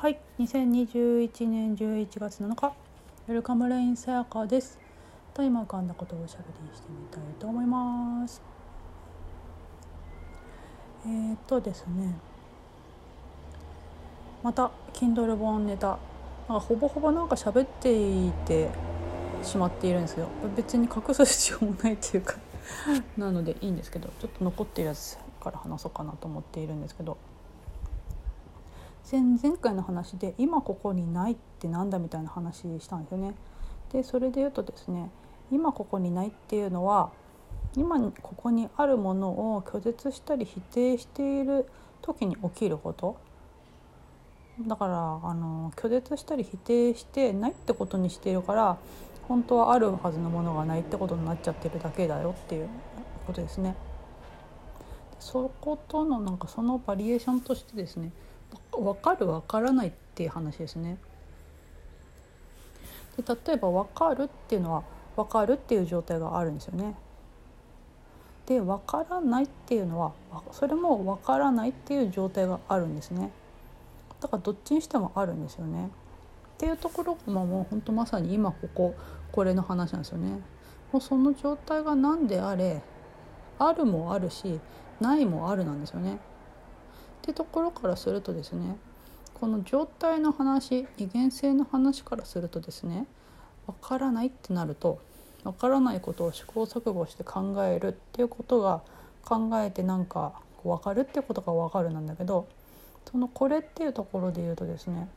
はい2021年11月7日ウェルカムレインさやかです。と今浮かんだことをおしゃべりしてみたいと思います。えー、っとですね。また Kindle 本ネタ。なんかほぼほぼなんか喋っていてしまっているんですけど別に隠す必要もないっていうか。なのでいいんですけど。ちょっと残ってるやつから話そうかなと思っているんですけど前前回の話で今ここにないってなんだみたいな話したんですよね。でそれで言うとですね今ここにないっていうのは今ここにあるものを拒絶したり否定している時に起きることだからあの拒絶したり否定してないってことにしているから本当はあるはずのものがないってことになっちゃってるだけだよっていうことですね。そことのなんかそのバリエーションとしてですね分かる分からないっていう話ですね。で例えば分かるっていうのは分かるっていう状態があるんですよね。で分からないっていうのはそれも分からないっていう状態があるんですね。だからどっちにしてもあるんですよね。っていうところがもう本当まさに今こここれの話なんですよね。もうその状態が何であれあるもあるしないもあるなんですよね。ってところからするとですねこの状態の話二元性の話からするとですね分からないってなると分からないことを試行錯誤して考えるっていうことが考えてなんか分かるってことが分かるなんだけどそのこれっていうところで言うとですね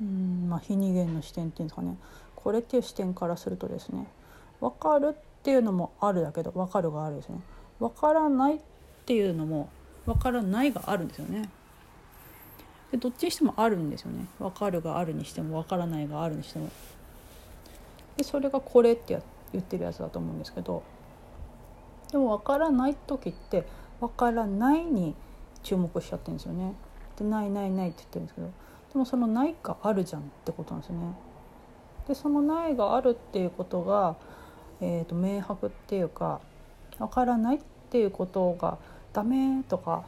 うんまあ非二元の視点っていうんですかねこれっていう視点からするとですね分かるっていうのもあるだけど分かるがあるですね。分からないっていうのも分からないがあるんですよね。でどっちにしてもあるんですよね分かるがあるにしても分からないがあるにしても。でそれがこれって言ってるやつだと思うんですけどでも分からない時って分からないに注目しちゃってるんですよね。でないないないって言ってるんですけどでもそのないがあるじゃんってことなんですよね。でそのないがあるっていうことが、えーと、明白っていうか分からないっていうことがダメとか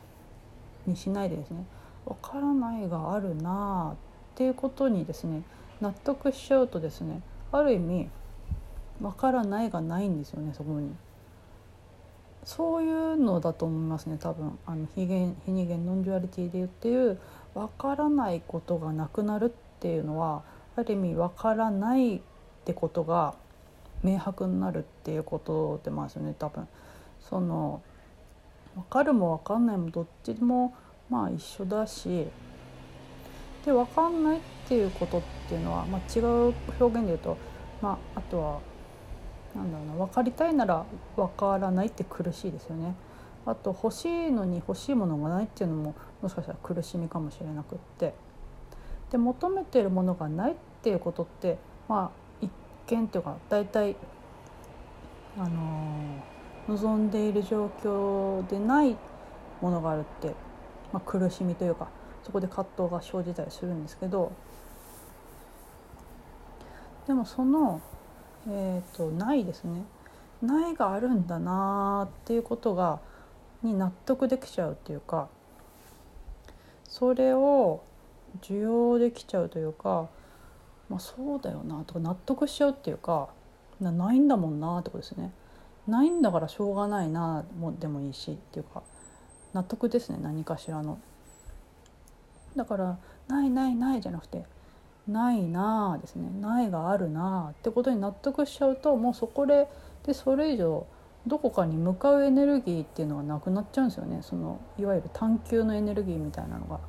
にしないでですね分からないがあるなあっていうことにですね納得しちゃうとですねある意味分からないがないんですよねそこに。そういうのだと思いますね多分あの非現非二元 nonduality で言ってる分からないことがなくなるっていうのはある意味分からないってことが明白になるっていうことでますよね多分。その分かるも分かんないもどっちもまあ一緒だしで分かんないっていうことっていうのは、まあ、違う表現で言うと、まあ、あとはなんだろうな分かりたいなら分からないって苦しいですよね。あと欲しいのに欲しいものがないっていうのももしかしたら苦しみかもしれなくってで求めてるものがないっていうことってまあ一見っていうか大体あのー望んでいる状況でないものがあるって、まあ、苦しみというかそこで葛藤が生じたりするんですけどでもその、えーと、ないですねないがあるんだなっていうことがに納得できちゃうっていうかそれを受容できちゃうというか、まあ、そうだよなとか納得しちゃうっていうかないんだもんなってことですね。ないんだからしょうがないなもでもいいしっていうか納得ですね何かしらの。だから「ないないない」じゃなくて「ないなあ」ですね「ないがあるなあ」ってことに納得しちゃうともうそこででそれ以上どこかに向かうエネルギーっていうのがなくなっちゃうんですよねそのいわゆる探求のエネルギーみたいなのが。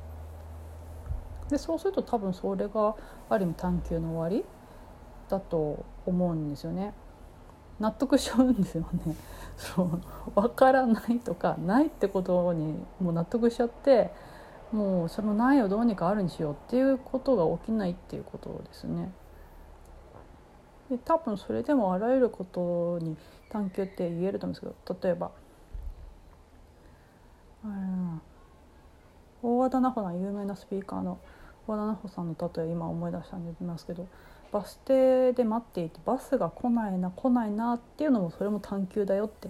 でそうすると多分それがある意味探求の終わりだと思うんですよね。納得しちゃうんですよね。そう分からないとかないってことにもう納得しちゃってもうそのないをどうにかあるにしようっていうことが起きないっていうことですね。で多分それでもあらゆることに探求って言えると思うんですけど例えば大和田奈穂さん有名なスピーカーの大和田奈穂さんの例え今思い出したんで言いますけどバス停で待っていてバスが来ないな来ないなっていうのもそれも探求だよって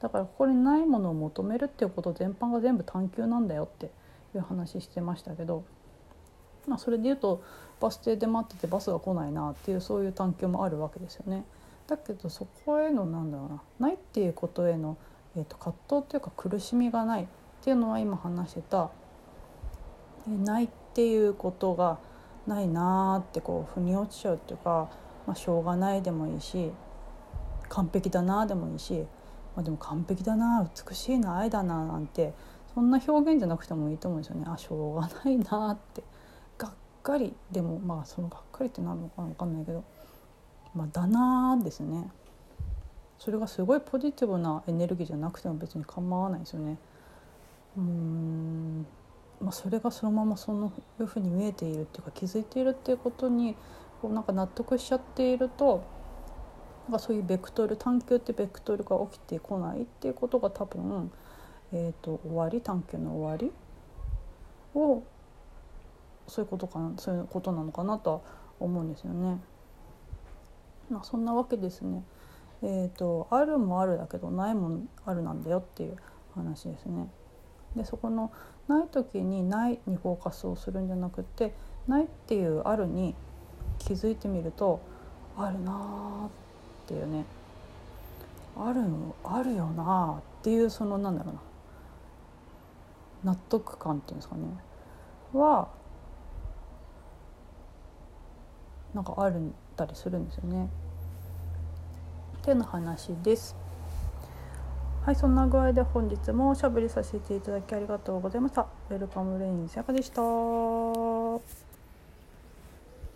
だからここにないものを求めるっていうこと全般が全部探求なんだよっていう話してましたけどまあ、それで言うとバス停で待っててバスが来ないなっていうそういう探求もあるわけですよね。だけどそこへのなんだろうなないっていうことへの、えーと、葛藤っていうか苦しみがないっていうのは今話してた、えー、ないっていうことがないなーってこう腑に落ちちゃうっていうか、まあ、しょうがないでもいいし完璧だなでもいいし、まあ、でも完璧だな美しいな愛だななんてそんな表現じゃなくてもいいと思うんですよね。あしょうがないなって。がっかり。でもまあそのがっかりって何のかな分かんないけど。まあだなですね。それがすごいポジティブなエネルギーじゃなくても別に構わないですよね。うん。まあ、それがそのままそのいうふうに見えているっていうか気づいているっていうことにこうなんか納得しちゃっているとなんかそういうベクトル探求ってベクトルが起きてこないっていうことが多分、えーと、終わり探求の終わりをそういうことかなそういうことなのかなとは思うんですよね。まあ、そんなわけですね。えーと、あるもあるだけどないもあるなんだよっていう話ですね。でそこのない時にないにフォーカスをするんじゃなくてないっていうあるに気づいてみるとあるなっていうねあるあるよなっていうそのなんだろうな納得感っていうんですかねはなんかあるんたりするんですよね。っていうの話です。はい、そんな具合で本日もおしゃべりさせていただきありがとうございました。ウェルカムレインさやかでした。